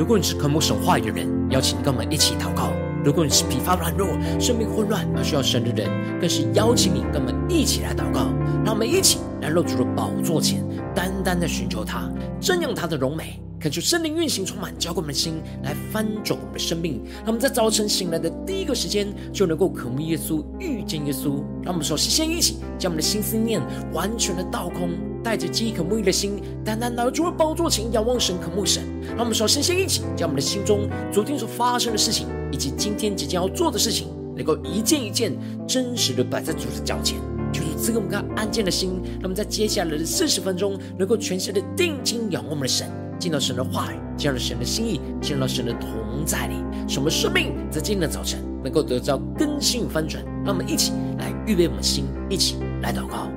如果你是渴慕神话语的人，邀请你跟我们一起祷告；如果你是疲乏软弱、生命混乱而需要神的人，更是邀请你跟我们一起来祷告。让我们一起来入主的宝座前，单单的寻求他，瞻仰他的荣美。恳求圣灵运行充满，浇灌我们的心，来翻转我们的生命。让我们在早晨醒来的第一个时间，就能够渴慕耶稣，遇见耶稣。让我们首先先一起将我们的心思念完全的倒空，带着饥渴沐浴的心，单单来到宝座前仰望神，渴慕神。让我们首先先一起将我们的心中昨天所发生的事情，以及今天即将要做的事情，能够一件一件真实的摆在主的脚前，就是赐给我们看安静的心。那么在接下来的四十分钟，能够全心的定睛仰望我们的神。进到神的话语，进入神的心意，进入到神的同在里，使我们生命在今天的早晨能够得到更新与翻转。让我们一起来预备我们的心，一起来祷告。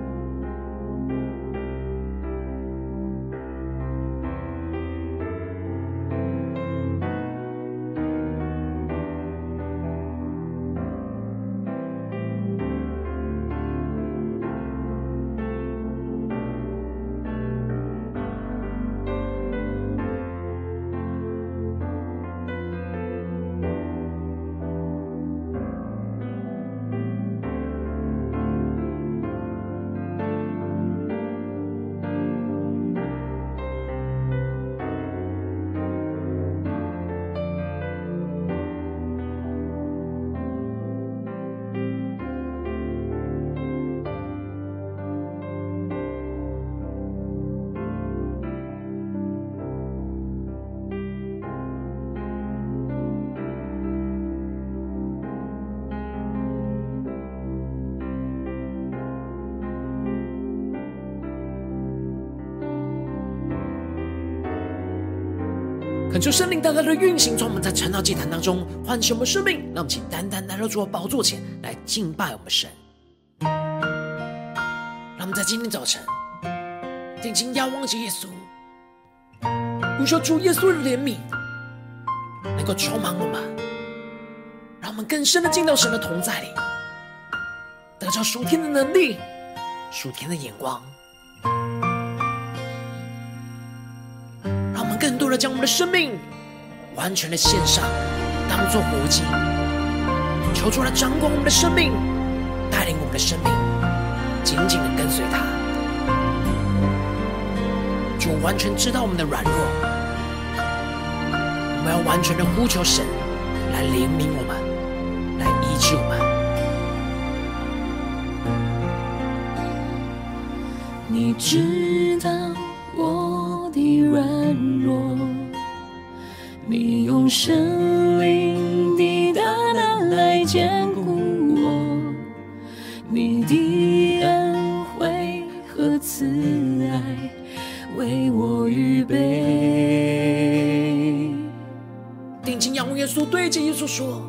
恳求圣灵大大的运行，从我们在晨祷祭坛当中唤醒我们生命，让我们请单单来到主的宝座前来敬拜我们神。让我们在今天早晨定睛仰望着耶稣，呼求主耶稣的怜悯，能够充满我们，让我们更深的进到神的同在里，得着属天的能力、属天的眼光。更多的将我们的生命完全的献上，当做活祭，求主来掌管我们的生命，带领我们的生命，紧紧的跟随他。主完全知道我们的软弱，我们要完全的呼求神来怜悯我们，来医治我们。你知道。你用生命的大能来坚固我，你的恩惠和慈爱为我预备。定睛仰望耶稣，对着耶稣说：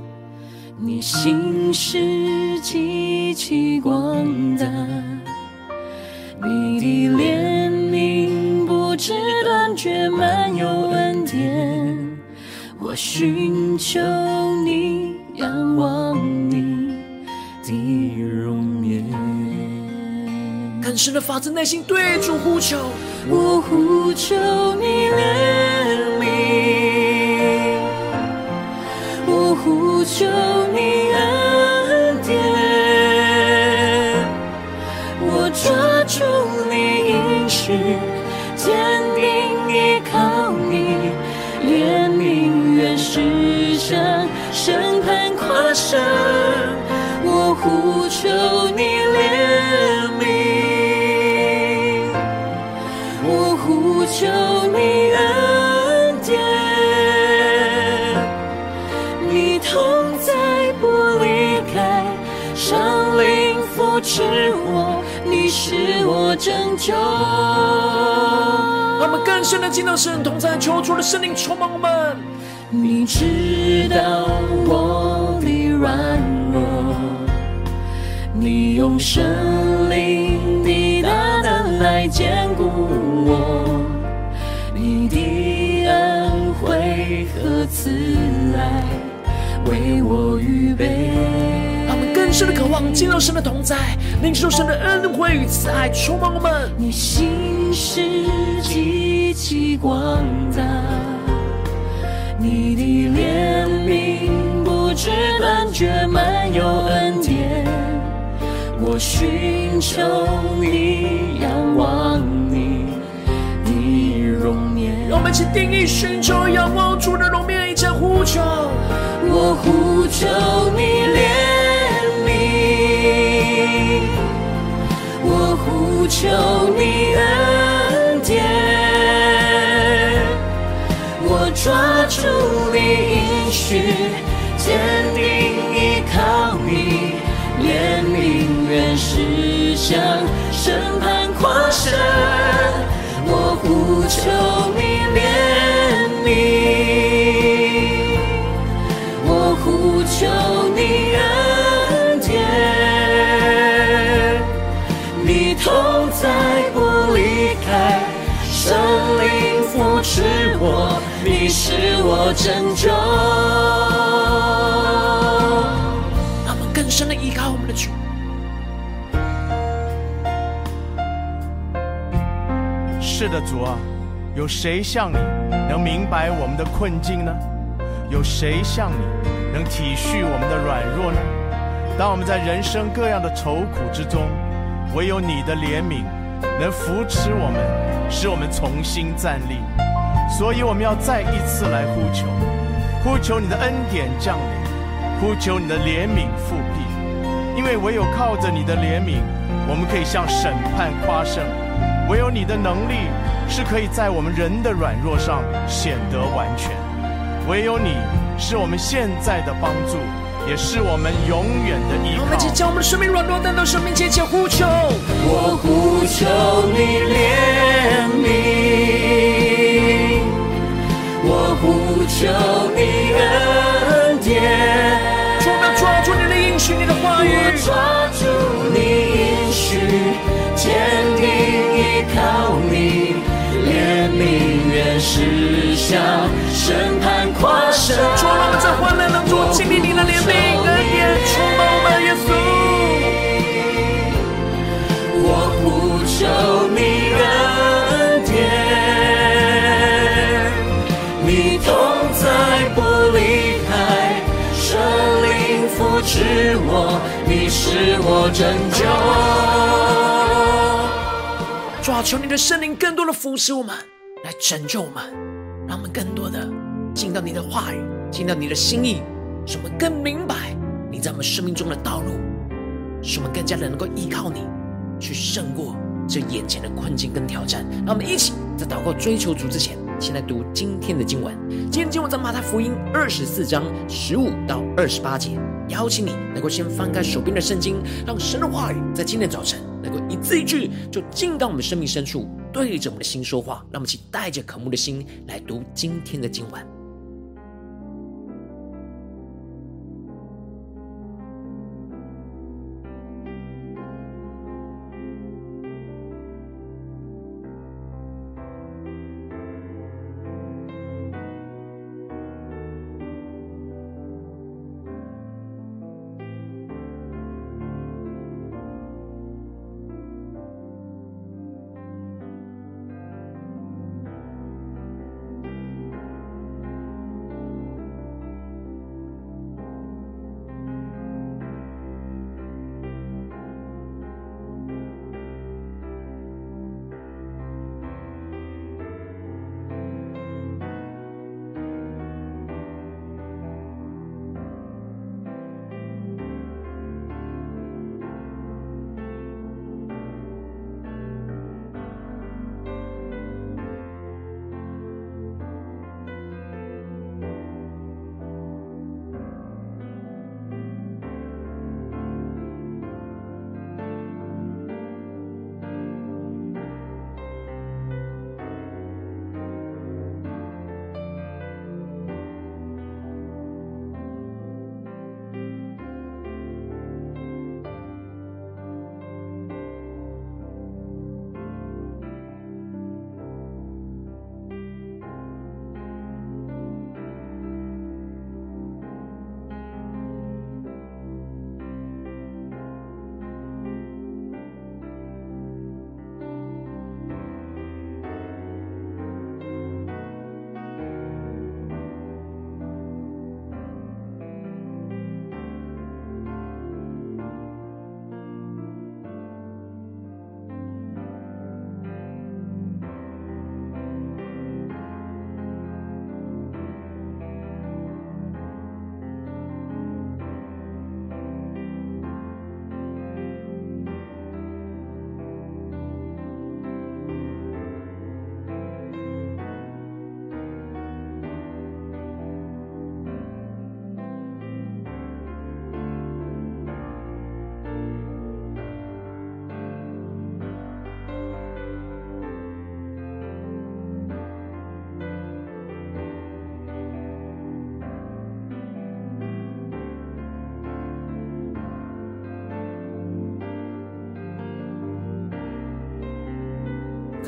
你心是极其广大，我寻求你，仰望你的容颜。更深的发自内心对主呼求，我呼求你怜悯，我呼求你我拯救。让我们更深的进到神同在，求主的圣灵充满我们。你知道我的软弱，你用圣灵的大能来坚固我，你的恩惠和慈爱为我预备。神的渴望，进入神的同在，领受神的恩惠与慈爱，充满我们。你心是极其广大，你的怜悯不知断绝，满有恩典。我寻求你，仰望你的容颜。让我们一起定义寻求仰望主的容颜，一起呼求。我呼求你呼求你恩典，我抓住你应许，坚定依靠你，怜悯原是向审判跨生，我呼求你怜悯。我，你是我拯救。他们更深的依靠我们的主。是的，主啊，有谁像你能明白我们的困境呢？有谁像你能体恤我们的软弱呢？当我们在人生各样的愁苦之中，唯有你的怜悯能扶持我们，使我们重新站立。所以我们要再一次来呼求，呼求你的恩典降临，呼求你的怜悯复辟。因为唯有靠着你的怜悯，我们可以向审判夸胜；唯有你的能力是可以在我们人的软弱上显得完全。唯有你是我们现在的帮助，也是我们永远的依靠。我们即将我们的生命软弱带到生命前，前呼求。我呼求你怜悯，求你恩典。主，我们抓住你的应许，你的话语。我抓住你应许，坚定依靠你，怜悯原是向审判。主，让我们在患难当中是我拯救。主啊，求你的圣灵更多的扶持我们，来拯救我们，让我们更多的。进到你的话语，进到你的心意，使我们更明白你在我们生命中的道路，使我们更加的能够依靠你，去胜过这眼前的困境跟挑战。让我们一起在祷告追求主之前，先来读今天的经文。今天经文在马太福音二十四章十五到二十八节。邀请你能够先翻开手边的圣经，让神的话语在今天早晨能够一字一句就进到我们生命深处，对着我们的心说话。让我们一起带着渴慕的心来读今天的经文。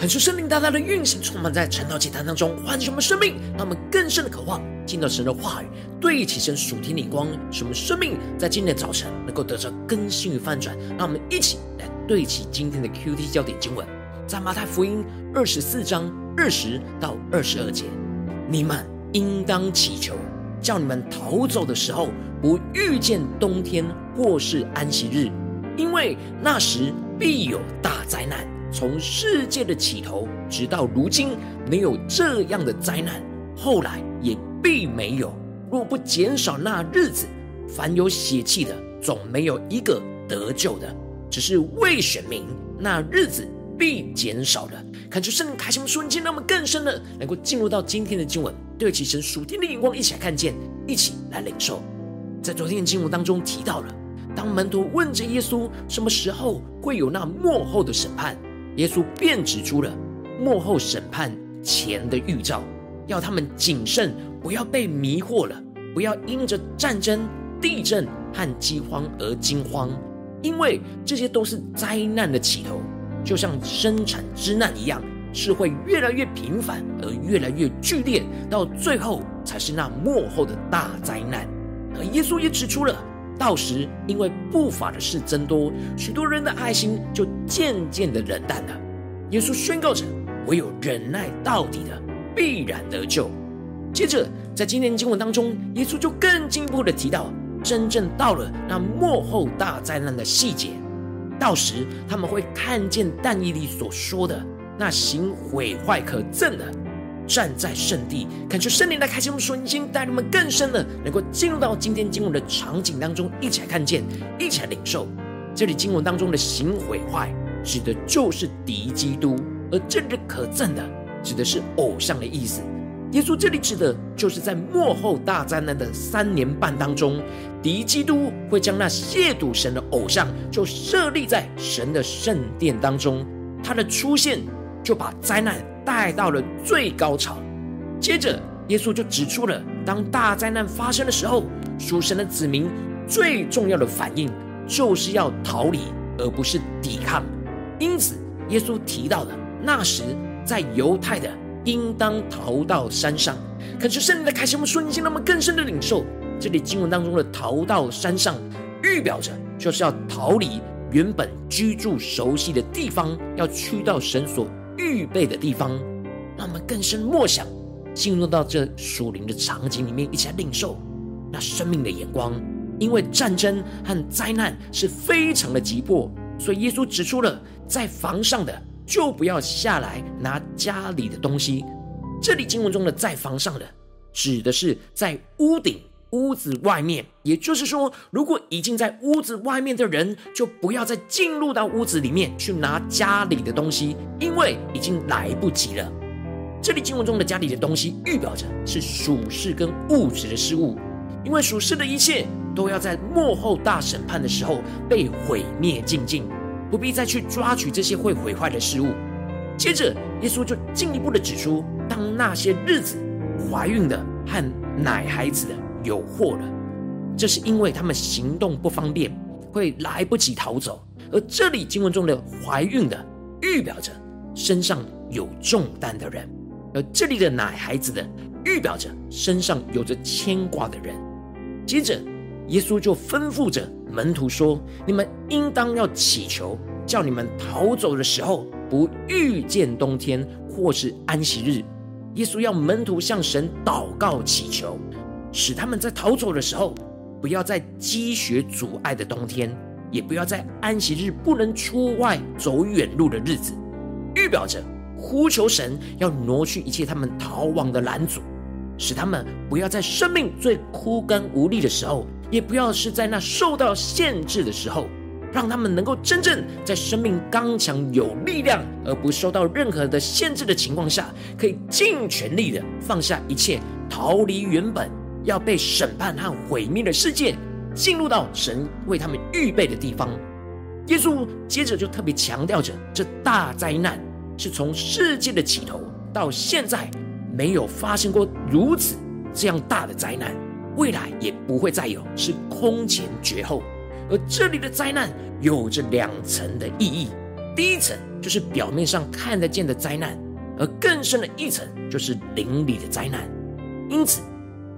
恳求圣灵大大的运行，充满在晨祷祭坛当中，唤醒我们生命，让我们更深的渴望听到神的话语，对齐神属天的光，使我们生命在今天的早晨能够得到更新与翻转。让我们一起来对齐今天的 QT 焦点经文，在马太福音二十四章二十到二十二节，你们应当祈求，叫你们逃走的时候，不遇见冬天或是安息日，因为那时必有大灾难。从世界的起头直到如今，没有这样的灾难，后来也必没有。若不减少那日子，凡有血气的，总没有一个得救的。只是未选民，那日子必减少了。看出圣灵开启我们瞬间，让我们更深的能够进入到今天的经文，对齐神属天的眼光，一起来看见，一起来领受。在昨天的经文当中提到了，当门徒问着耶稣，什么时候会有那末后的审判？耶稣便指出了幕后审判前的预兆，要他们谨慎，不要被迷惑了，不要因着战争、地震和饥荒而惊慌，因为这些都是灾难的起头，就像生产之难一样，是会越来越频繁而越来越剧烈，到最后才是那幕后的大灾难。而耶稣也指出了。到时，因为不法的事增多，许多人的爱心就渐渐的冷淡了。耶稣宣告着：“唯有忍耐到底的，必然得救。”接着，在今天经文当中，耶稣就更进一步的提到，真正到了那幕后大灾难的细节。到时，他们会看见但以理所说的那行毁坏可憎的。站在圣地，恳求圣灵来开启我们瞬间，带领我们更深的能够进入到今天经文的场景当中，一起来看见，一起来领受。这里经文当中的行毁坏，指的就是敌基督；而这里可憎的，指的是偶像的意思。耶稣这里指的就是在末后大灾难的三年半当中，敌基督会将那亵渎神的偶像就设立在神的圣殿当中，他的出现就把灾难。带到了最高潮，接着耶稣就指出了，当大灾难发生的时候，属神的子民最重要的反应就是要逃离，而不是抵抗。因此，耶稣提到了那时在犹太的应当逃到山上。可是圣灵的开启，我们瞬间那么更深的领受，这里经文当中的逃到山上，预表着就是要逃离原本居住熟悉的地方，要去到神所。预备的地方，让我们更深默想，进入到这属灵的场景里面，一起来领受那生命的眼光。因为战争和灾难是非常的急迫，所以耶稣指出了，在房上的就不要下来拿家里的东西。这里经文中的在房上的，指的是在屋顶。屋子外面，也就是说，如果已经在屋子外面的人，就不要再进入到屋子里面去拿家里的东西，因为已经来不及了。这里经文中的家里的东西，预表着是属世跟物质的事物，因为属世的一切都要在末后大审判的时候被毁灭净尽，不必再去抓取这些会毁坏的事物。接着，耶稣就进一步的指出，当那些日子怀孕的和奶孩子的。有祸了，这是因为他们行动不方便，会来不及逃走。而这里经文中的怀孕的，预表着身上有重担的人；而这里的奶孩子的，预表着身上有着牵挂的人。接着，耶稣就吩咐着门徒说：“你们应当要祈求，叫你们逃走的时候，不遇见冬天或是安息日。”耶稣要门徒向神祷告祈求。使他们在逃走的时候，不要在积雪阻碍的冬天，也不要在安息日不能出外走远路的日子，预表着呼求神要挪去一切他们逃亡的拦阻，使他们不要在生命最枯干无力的时候，也不要是在那受到限制的时候，让他们能够真正在生命刚强有力量，而不受到任何的限制的情况下，可以尽全力的放下一切，逃离原本。要被审判和毁灭的世界，进入到神为他们预备的地方。耶稣接着就特别强调着，这大灾难是从世界的起头到现在没有发生过如此这样大的灾难，未来也不会再有，是空前绝后。而这里的灾难有着两层的意。义，第一层就是表面上看得见的灾难，而更深的一层就是灵里的灾难。因此，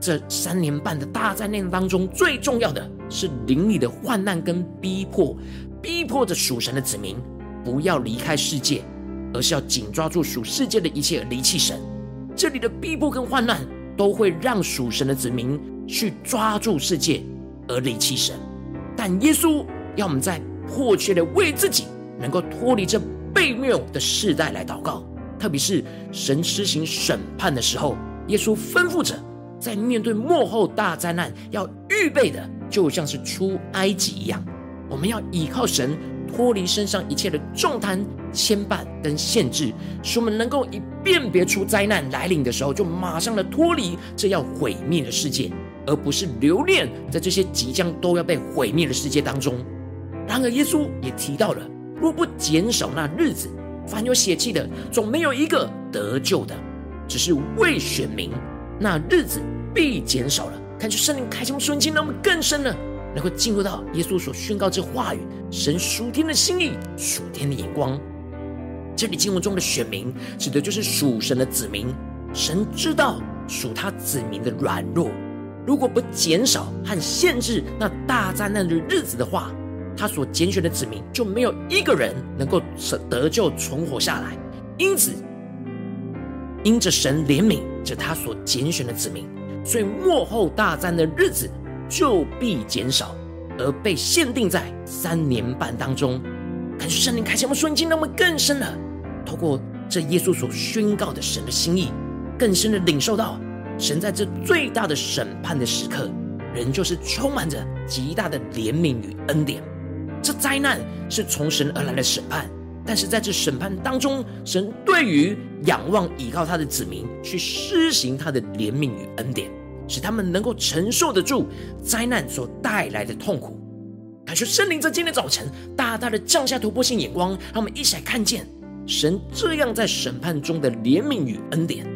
这三年半的大灾难当中，最重要的是灵里的患难跟逼迫，逼迫着属神的子民不要离开世界，而是要紧抓住属世界的一切而离弃神。这里的逼迫跟患难，都会让属神的子民去抓住世界而离弃神。但耶稣要我们在迫切的为自己能够脱离这悖谬的世代来祷告，特别是神施行审判的时候，耶稣吩咐着，在面对幕后大灾难要预备的，就像是出埃及一样，我们要依靠神脱离身上一切的重担、牵绊跟限制，使我们能够一辨别出灾难来临的时候，就马上的脱离这要毁灭的世界。而不是留恋在这些即将都要被毁灭的世界当中。然而，耶稣也提到了，若不减少那日子，凡有血气的，总没有一个得救的。只是为选民，那日子必减少了。看出圣灵开启瞬间，让我们更深的能够进入到耶稣所宣告之话语，神属天的心意，属天的眼光。这里经文中的选民，指的就是属神的子民。神知道属他子民的软弱。如果不减少和限制那大灾难的日子的话，他所拣选的子民就没有一个人能够得救存活下来。因此，因着神怜悯着他所拣选的子民，所以末后大战的日子就必减少，而被限定在三年半当中。感谢圣灵开启我们瞬间，让我们更深的透过这耶稣所宣告的神的心意，更深的领受到。神在这最大的审判的时刻，仍旧是充满着极大的怜悯与恩典。这灾难是从神而来的审判，但是在这审判当中，神对于仰望倚靠他的子民，去施行他的怜悯与恩典，使他们能够承受得住灾难所带来的痛苦。感谢圣灵在今天早晨大大的降下突破性眼光，让我们一起来看见神这样在审判中的怜悯与恩典。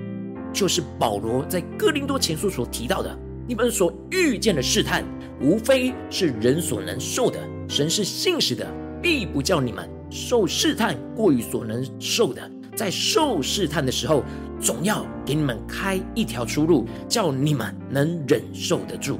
就是保罗在哥林多前书所提到的，你们所遇见的试探，无非是人所能受的。神是信实的，必不叫你们受试探过于所能受的。在受试探的时候，总要给你们开一条出路，叫你们能忍受得住。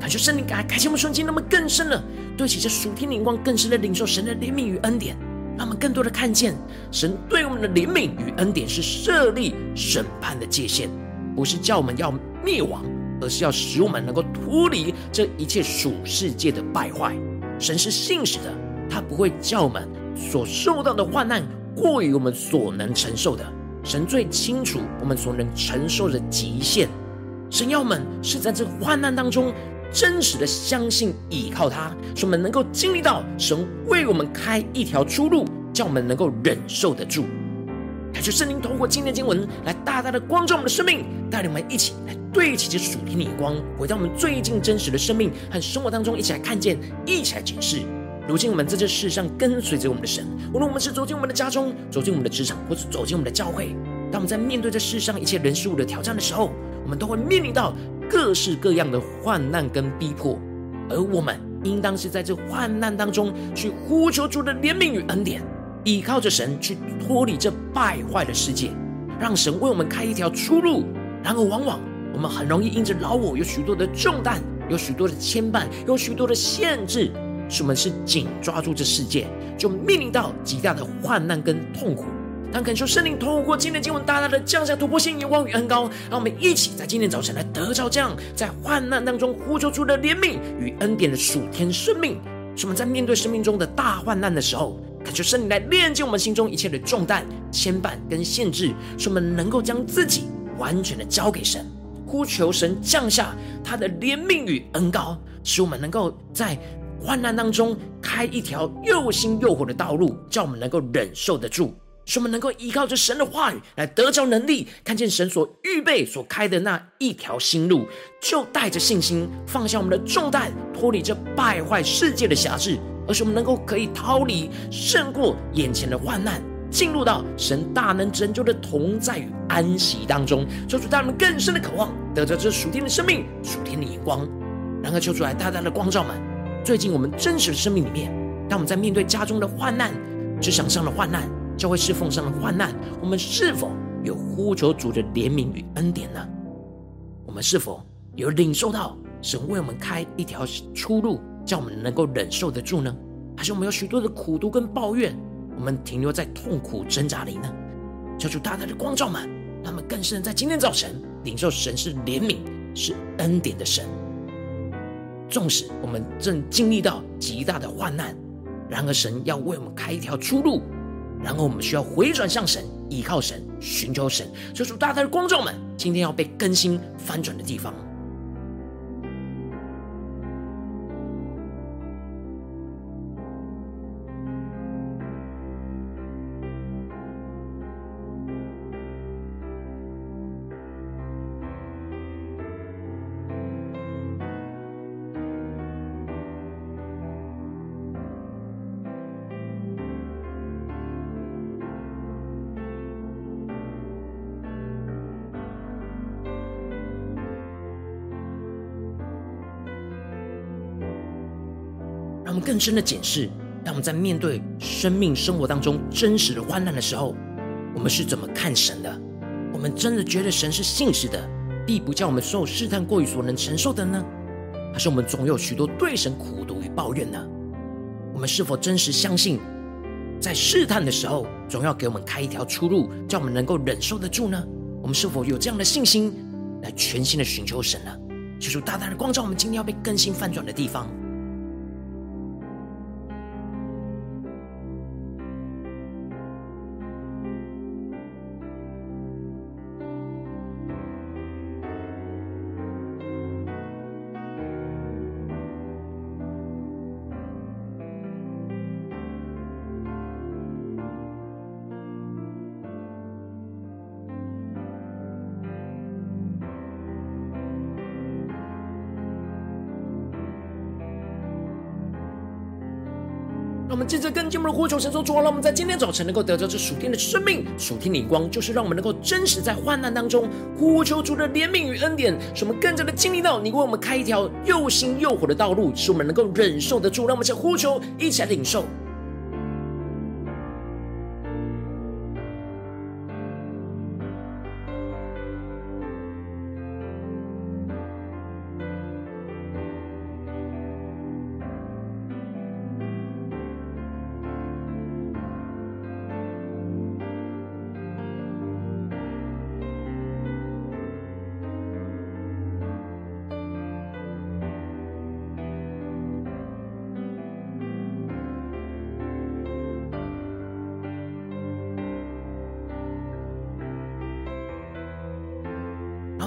感谢圣灵，感谢我们瞬间，那么更深了，对起这属天灵光，更深的领受神的怜悯与恩典。让我们更多的看见，神对我们的怜悯与恩典是设立审判的界限，不是叫我们要灭亡，而是要使我们能够脱离这一切属世界的败坏。神是信实的，他不会叫我们所受到的患难过于我们所能承受的。神最清楚我们所能承受的极限。神要我们是在这患难当中。真实的相信倚靠他，使我们能够经历到神为我们开一条出路，叫我们能够忍受得住。感谢圣灵透过今天经文来大大的光照我们的生命，带领我们一起来对齐这属天的光，回到我们最近真实的生命和生活当中，一起来看见，一起来解释。如今我们在这世上跟随着我们的神，无论我们是走进我们的家中，走进我们的职场，或是走进我们的教会，当我们在面对这世上一切人事物的挑战的时候，我们都会面临到。各式各样的患难跟逼迫，而我们应当是在这患难当中去呼求主的怜悯与恩典，依靠着神去脱离这败坏的世界，让神为我们开一条出路。然而，往往我们很容易因着老我有许多的重担，有许多的牵绊，有许多的限制，使我们是紧抓住这世界，就面临到极大的患难跟痛苦。当恳求圣灵透过今天的经文，大大的降下突破性眼光与恩膏，让我们一起在今天早晨来得着这样在患难当中呼求出的怜悯与恩典的属天生命。使我们在面对生命中的大患难的时候，恳求圣灵来炼净我们心中一切的重担、牵绊跟限制，使我们能够将自己完全的交给神，呼求神降下他的怜悯与恩膏，使我们能够在患难当中开一条又新又活的道路，叫我们能够忍受得住。使我们能够依靠着神的话语来得着能力，看见神所预备、所开的那一条新路，就带着信心放下我们的重担，脱离这败坏世界的辖制，而是我们能够可以逃离、胜过眼前的患难，进入到神大能拯救的同在与安息当中，求主带我们更深的渴望，得着这属天的生命、属天的眼光，然后求主来大大的光照们。最近我们真实的生命里面，当我们在面对家中的患难。职场上的患难，教会侍奉上的患难，我们是否有呼求主的怜悯与恩典呢？我们是否有领受到神为我们开一条出路，叫我们能够忍受得住呢？还是我们有许多的苦读跟抱怨，我们停留在痛苦挣扎里呢？求主大大的光照们，他们更深在今天早晨领受神是怜悯、是恩典的神。纵使我们正经历到极大的患难，然而神要为我们开一条出路，然后我们需要回转向神，依靠神，寻求神。求主大大的光照们，今天要被更新翻转的地方。更深的检视，当我们在面对生命生活当中真实的患难的时候，我们是怎么看神的？我们真的觉得神是信实的，必不叫我们受试探过于所能承受的呢？还是我们总有许多对神苦毒与抱怨呢？我们是否真实相信，在试探的时候，总要给我们开一条出路，叫我们能够忍受得住呢？我们是否有这样的信心，来全心的寻求神呢？求主大大的光照我们今天要被更新翻转的地方。借我们的呼求，神说主啊，让我们在今天早晨能够得着这属天的生命、属天的光，就是让我们能够真实在患难当中呼求主的怜悯与恩典，使我们更加的经历到你为我们开一条又新又火的道路，使我们能够忍受得住。让我们先呼求，一起来领受。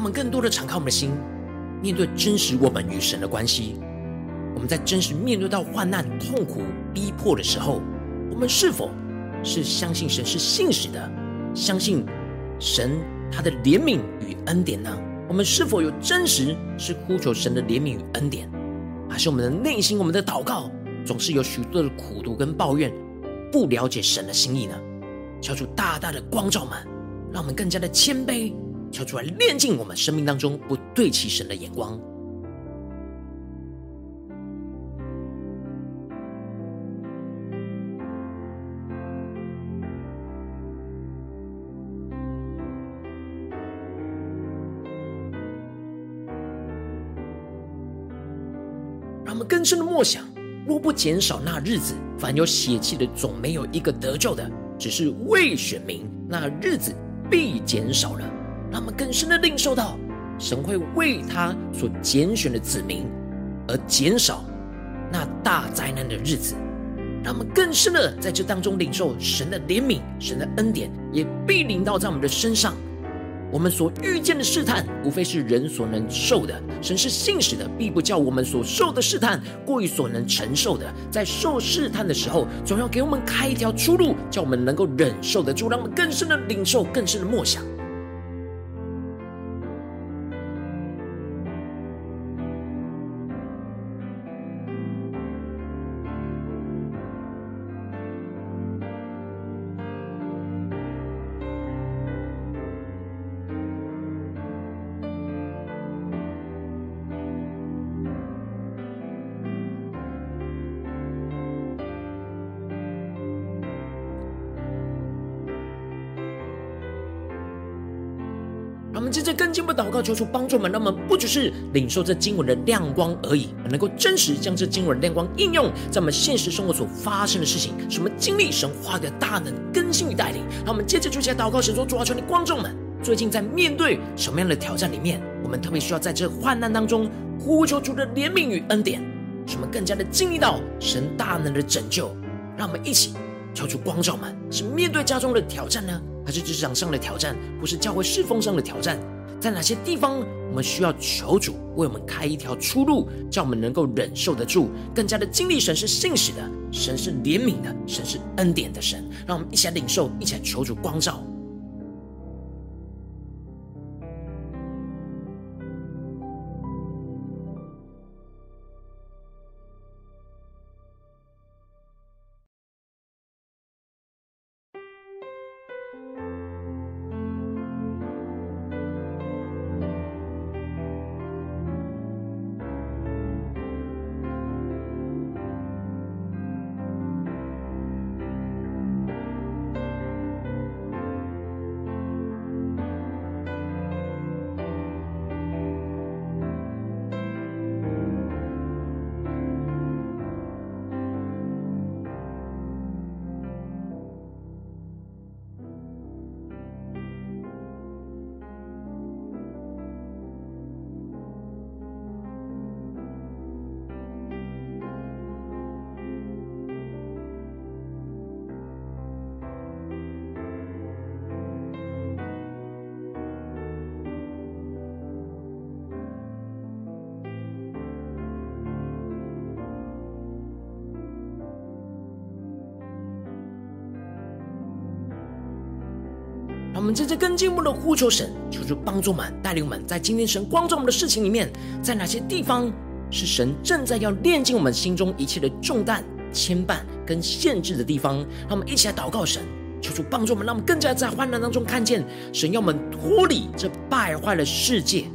我们更多的敞开我们的心，面对真实我们与神的关系。我们在真实面对到患难、痛苦、逼迫的时候，我们是否是相信神是信实的，相信神他的怜悯与恩典呢？我们是否有真实是呼求神的怜悯与恩典，还是我们的内心、我们的祷告总是有许多的苦毒跟抱怨，不了解神的心意呢？求主大大的光照们，让我们更加的谦卑。跳出来炼净我们生命当中不对齐神的眼光，让我们更深的默想：若不减少那日子，凡有血气的总没有一个得救的；只是未选民，那日子必减少了。让我们更深的领受到，神会为他所拣选的子民而减少那大灾难的日子。让我们更深的在这当中领受神的怜悯、神的恩典，也必临到在我们的身上。我们所遇见的试探，无非是人所能受的。神是信实的，必不叫我们所受的试探过于所能承受的。在受试探的时候，总要给我们开一条出路，叫我们能够忍受得住。让我们更深的领受，更深的默想。着更进步祷告，求主帮助我们，让我们不只是领受这经文的亮光而已，而能够真实将这经文的亮光应用在我们现实生活所发生的事情，使我们经历神话的大能更新与带领。让我们接着就起来祷告，神说：主啊，求你观众们，最近在面对什么样的挑战里面，我们特别需要在这患难当中呼求主的怜悯与恩典，使我们更加的经历到神大能的拯救。让我们一起求主光照们，是面对家中的挑战呢？还是职场上的挑战，或是教会侍奉上的挑战，在哪些地方我们需要求主为我们开一条出路，叫我们能够忍受得住，更加的经历神是信使的，神是怜悯的，神是恩典的神。让我们一起来领受，一起来求主光照。我们在这更进一步的呼求神，求主帮助我们，带领我们，在今天神光照我们的事情里面，在哪些地方是神正在要炼净我们心中一切的重担、牵绊跟限制的地方？让我们一起来祷告神，求主帮助我们，让我们更加在患难当中看见神要我们脱离这败坏的世界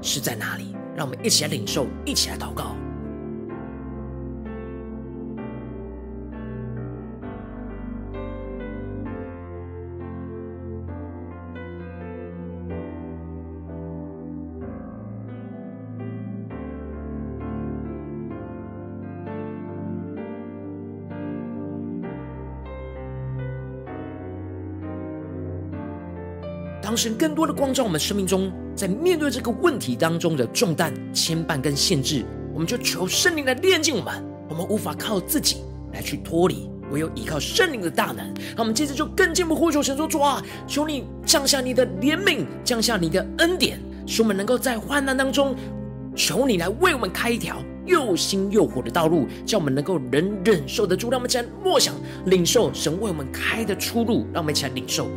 是在哪里？让我们一起来领受，一起来祷告。神更多的光照我们生命中，在面对这个问题当中的重担、牵绊跟限制，我们就求圣灵来炼净我们。我们无法靠自己来去脱离，唯有依靠圣灵的大能。那我们接着就更进一步呼求神说：主啊，求你降下你的怜悯，降下你的恩典，使我们能够在患难当中，求你来为我们开一条又新又活的道路，叫我们能够能忍受得住。让我们起来默想领受神为我们开的出路，让我们一起来领受。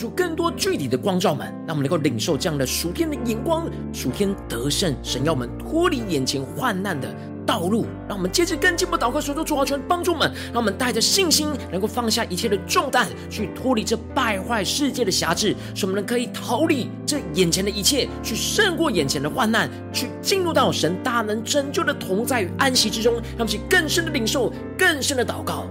出更多具体的光照们，让我们能够领受这样的属天的眼光，属天得胜，神要我们脱离眼前患难的道路。让我们接着更进一步祷告，求主主啊，求你帮助我们，让我们带着信心，能够放下一切的重担，去脱离这败坏世界的辖制，使我们可以逃离这眼前的一切，去胜过眼前的患难，去进入到神大能拯救的同在与安息之中。让我们更深的领受，更深的祷告。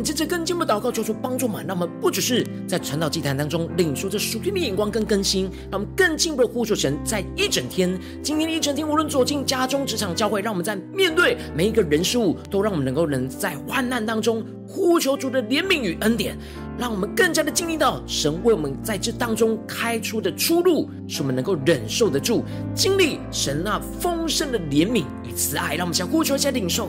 们接着更进一步祷告，求主帮助们。让我们不只是在传道祭坛当中领受着属天的眼光跟更新，让我们更进一步的呼求神，在一整天，今天的一整天，无论走进家中、职场、教会，让我们在面对每一个人事物，都让我们能够能在患难当中呼求主的怜悯与恩典，让我们更加的经历到神为我们在这当中开出的出路，使我们能够忍受得住，经历神那丰盛的怜悯与慈爱。让我们想呼求一下领受。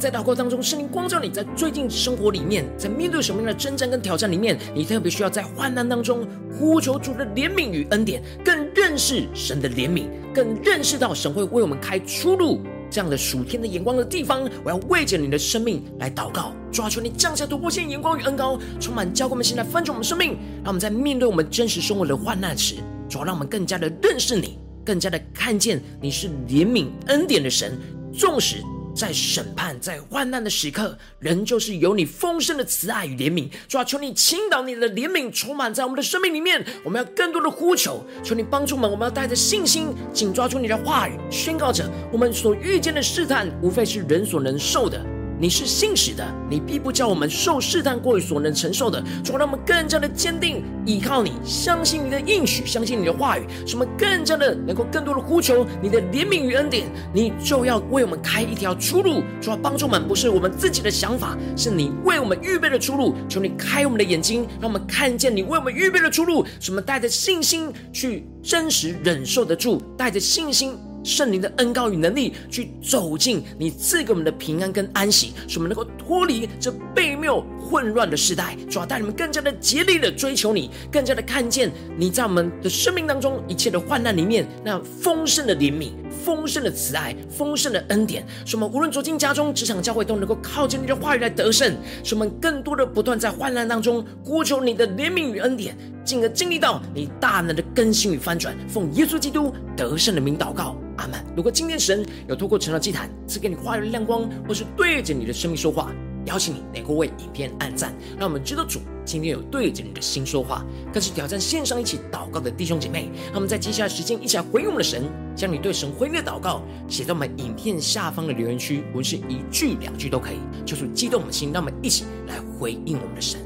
在祷告当中，圣灵光照你在最近生活里面，在面对什么样的征战跟挑战里面，你特别需要在患难当中呼求主的怜悯与恩典，更认识神的怜悯，更认识到神会为我们开出路，这样的属天的眼光的地方，我要为着你的生命来祷告，抓住你降下突破性眼光与恩膏，充满教给我们心来翻转我们生命，让我们在面对我们真实生活的患难时，主要让我们更加的认识你，更加的看见你是怜悯恩典的神，纵使。在审判、在患难的时刻，仍旧是有你丰盛的慈爱与怜悯。主啊，求你倾倒你的怜悯，充满在我们的生命里面。我们要更多的呼求，求你帮助我们。我们要带着信心，紧抓住你的话语，宣告着我们所遇见的试探，无非是人所能受的。你是信实的，你必不叫我们受试探过于所能承受的。主，让我们更加的坚定依靠你，相信你的应许，相信你的话语，使我们更加的能够更多的呼求你的怜悯与恩典。你就要为我们开一条出路。主要，帮助我们不是我们自己的想法，是你为我们预备的出路。求你开我们的眼睛，让我们看见你为我们预备的出路。使我们带着信心去真实忍受得住，带着信心。圣灵的恩膏与能力，去走进你赐给我们的平安跟安息，使我们能够脱离这悖谬混乱的时代，主要带你们更加的竭力的追求你，更加的看见你在我们的生命当中一切的患难里面那丰盛的怜悯、丰盛的慈爱、丰盛的恩典，使我们无论走进家中、职场、教会，都能够靠近你的话语来得胜，使我们更多的不断在患难当中呼求你的怜悯与恩典，进而经历到你大能的更新与翻转。奉耶稣基督得胜的名祷告。阿们。如果今天神有透过成了祭坛赐给你话语的亮光，或是对着你的生命说话，邀请你能够为影片按赞，让我们知道主今天有对着你的心说话。更是挑战线上一起祷告的弟兄姐妹，让我们在接下来时间一起来回应我们的神，将你对神回应的祷告写在我们影片下方的留言区，无论是一句两句都可以，就是激动我们的心，让我们一起来回应我们的神。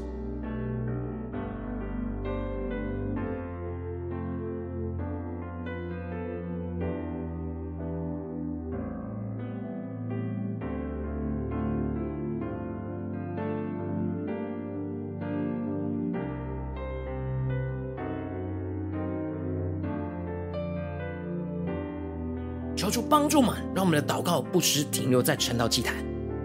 求主帮助们，让我们的祷告不只停留在晨祷祭坛，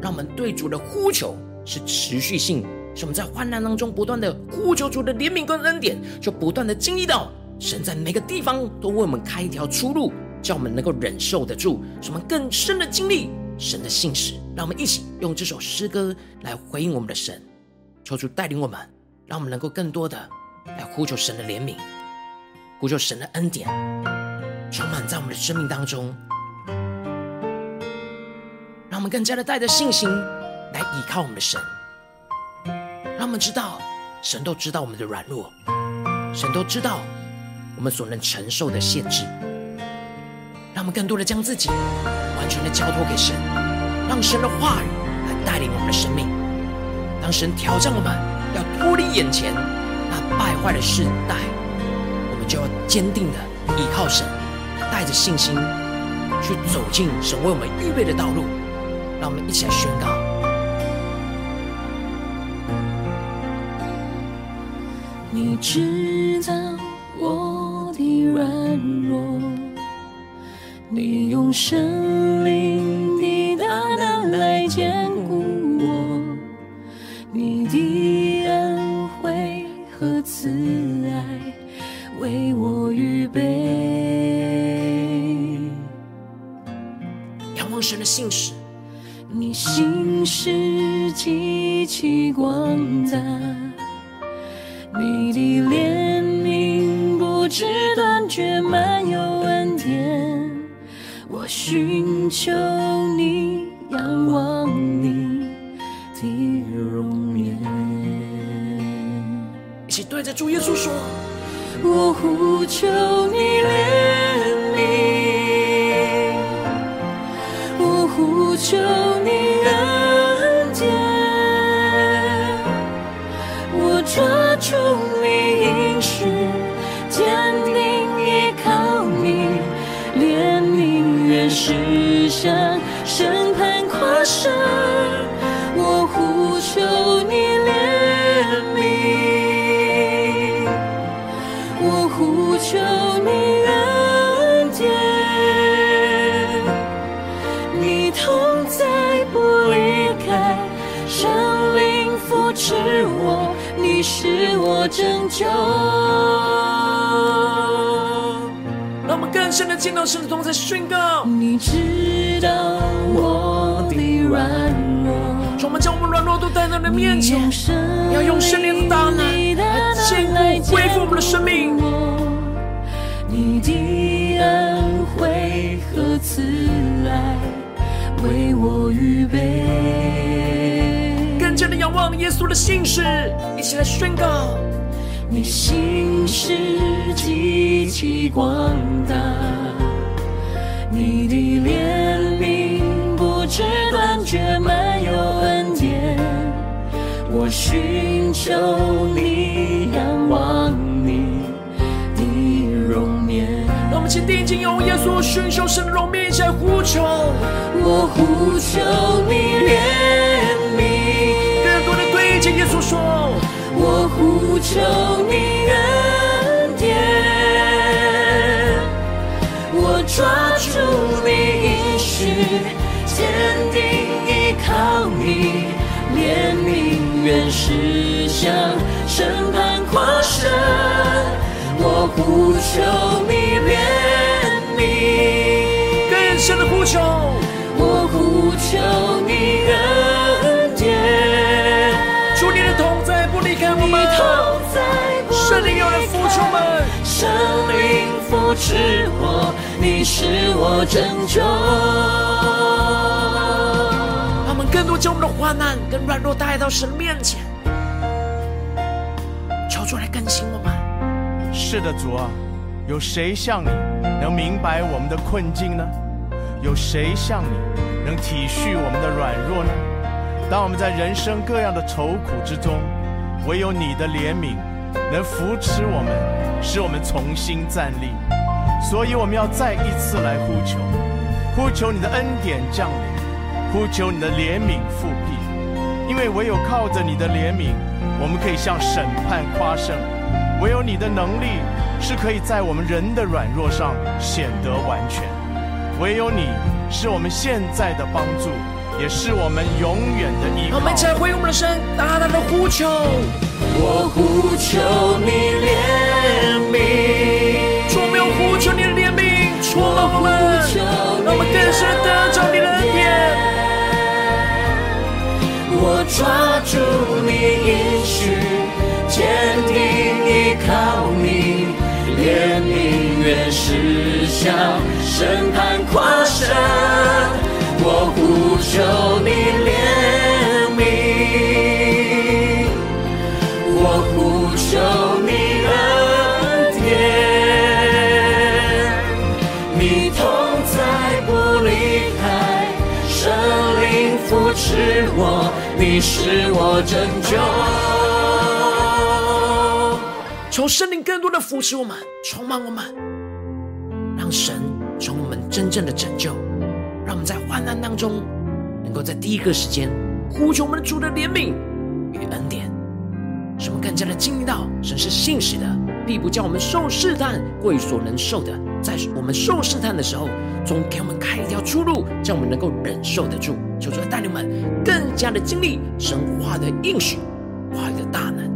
让我们对主的呼求是持续性，是我们在患难当中不断的呼求主的怜悯跟恩典，就不断的经历到神在每个地方都为我们开一条出路，叫我们能够忍受得住，使我们更深的经历神的信实。让我们一起用这首诗歌来回应我们的神，求主带领我们，让我们能够更多的来呼求神的怜悯，呼求神的恩典，充满在我们的生命当中。让我们更加的带着信心来依靠我们的神，让我们知道神都知道我们的软弱，神都知道我们所能承受的限制。让我们更多的将自己完全的交托给神，让神的话语来带领我们的生命。当神挑战我们要脱离眼前那败坏的世代，我们就要坚定的依靠神，带着信心去走进神为我们预备的道路。让我们一起来宣告。你知道我的软弱，你用生命拯救，让我们更深的见到神的同在宣告。你知道我的软弱，主，我们将我们软弱都带到你的面前，你要用圣灵的大能来坚固、恢复我们的生命。你的恩惠和慈爱为我预备，更加的仰望耶稣的信实，一起来宣告。你心事极其广大，你的怜悯不知断绝，满有恩典。我寻求你，仰望你的容颜。让我们请定睛用耶稣寻求神的容面，一起来呼求。我呼求你怜悯，更多的对着耶稣说。我呼求你恩典，我抓住你应许，坚定依靠你，怜悯愿驶向审判跨生。我呼求你怜悯，更深的呼求，我呼求灵扶持我，你是我拯救。他们更多将我们的患难跟软弱带到神面前，求主来更新我们。是的，主啊，有谁像你能明白我们的困境呢？有谁像你能体恤我们的软弱呢？当我们在人生各样的愁苦之中。唯有你的怜悯能扶持我们，使我们重新站立。所以我们要再一次来呼求，呼求你的恩典降临，呼求你的怜悯复辟。因为唯有靠着你的怜悯，我们可以向审判夸胜；唯有你的能力是可以在我们人的软弱上显得完全；唯有你是我们现在的帮助。也是我们永远的依靠。我们再回我们的神，大大的呼求。我呼求你怜悯，我们，让我们更深得着你的恩典。我抓住你应许，坚定依靠你，怜悯愿驶向审判跨生。我呼求你怜拯救。求圣灵更多的扶持我们，充满我们，让神从我们真正的拯救，让我们在患难当中，能够在第一个时间呼求我们的主的怜悯与恩典，使我们更加的经历到神是信实的，必不叫我们受试探过于所能受的。在我们受试探的时候，总给我们开一条出路，让我们能够忍受得住。求主带领我们更加的经历神话的应许，话的大能。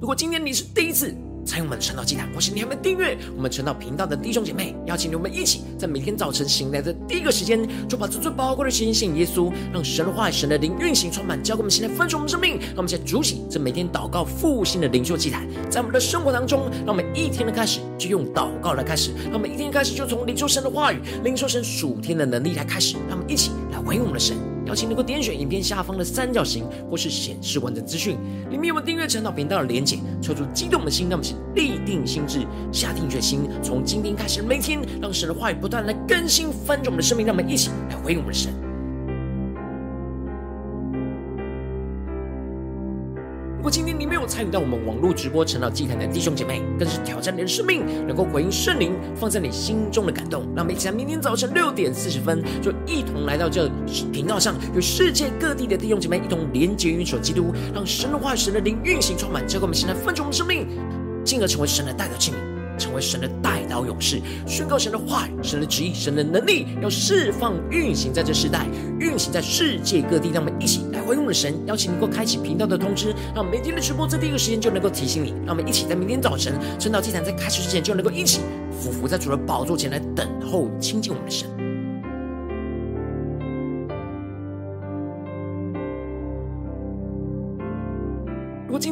如果今天你是第一次，参与我们的晨祷祭坛，或是你还没订阅我们晨祷频道的弟兄姐妹，邀请你们一起在每天早晨醒来的第一个时间，就把这最宝贵的时间献耶稣，让神的话语、神的灵运行充满，交给我们现在分盛我们生命。让我们现在主起这每天祷告复兴的灵修祭坛，在我们的生活当中，让我们一天的开始就用祷告来开始，让我们一天开始就从领受神的话语、领受神属天的能力来开始，让我们一起来回应我们的神。邀请能够点选影片下方的三角形，或是显示完整资讯，里面有我们订阅陈祷频道的连结，抽出激动的心，让我们立定心智，下定决心，从今天开始，每天让神的话语不断来更新翻转我们的生命，让我们一起来回应我们的神。参与到我们网络直播成了祭坛的弟兄姐妹，更是挑战你的生命，能够回应圣灵放在你心中的感动。让我们一起在明天早晨六点四十分，就一同来到这频道上，与世界各地的弟兄姐妹一同连接、运守基督，让神的话语、神的灵运行充满，浇灌我们现在丰盛的生命，进而成为神的代表器皿。成为神的带刀勇士，宣告神的话语、神的旨意、神的能力，要释放、运行在这世代，运行在世界各地。让我们一起来回应我们的神，邀请能够开启频道的通知，让每天的直播在第一个时间就能够提醒你。让我们一起在明天早晨晨祷祭坛在开始之前，就能够一起俯伏在主的宝座前来等候亲近我们的神。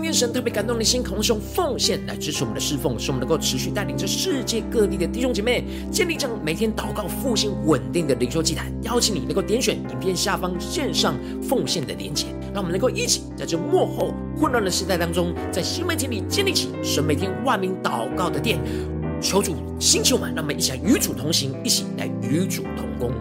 天神特别感动你的心，渴望用奉献来支持我们的侍奉，使我们能够持续带领着世界各地的弟兄姐妹建立这样每天祷告复兴稳定的灵修祭坛。邀请你能够点选影片下方线上奉献的连结，让我们能够一起在这幕后混乱的时代当中，在新媒体里建立起神每天万名祷告的殿。求主兴起我们，让我们一起来与主同行，一起来与主同工。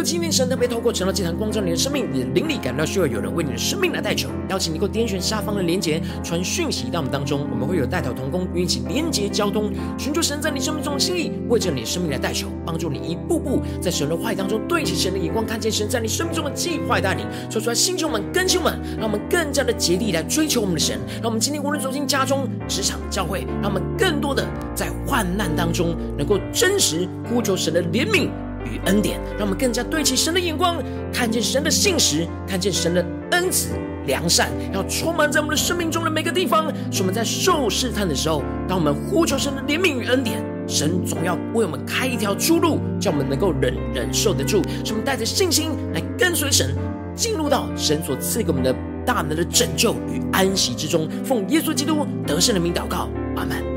果今天神特别透过成了祭坛光照你的生命，你的灵里感到需要有人为你的生命来代求，邀请你够点选下方的连结，传讯息到我们当中，我们会有代祷同工与你一起连结交通，寻求神在你生命中的心意，为着你的生命来代求，帮助你一步步在神的话语当中对齐神的眼光，看见神在你生命中的计划带领，说出来星球们、更新们，让我们更加的竭力来追求我们的神，让我们今天无论走进家中、职场、教会，让我们更多的在患难当中能够真实呼求神的怜悯。与恩典，让我们更加对齐神的眼光，看见神的信实，看见神的恩慈、良善，要充满在我们的生命中的每个地方。使我们在受试探的时候，当我们呼求神的怜悯与恩典，神总要为我们开一条出路，叫我们能够忍忍受得住。使我们带着信心来跟随神，进入到神所赐给我们的大能的拯救与安息之中。奉耶稣基督得胜的名祷告，阿门。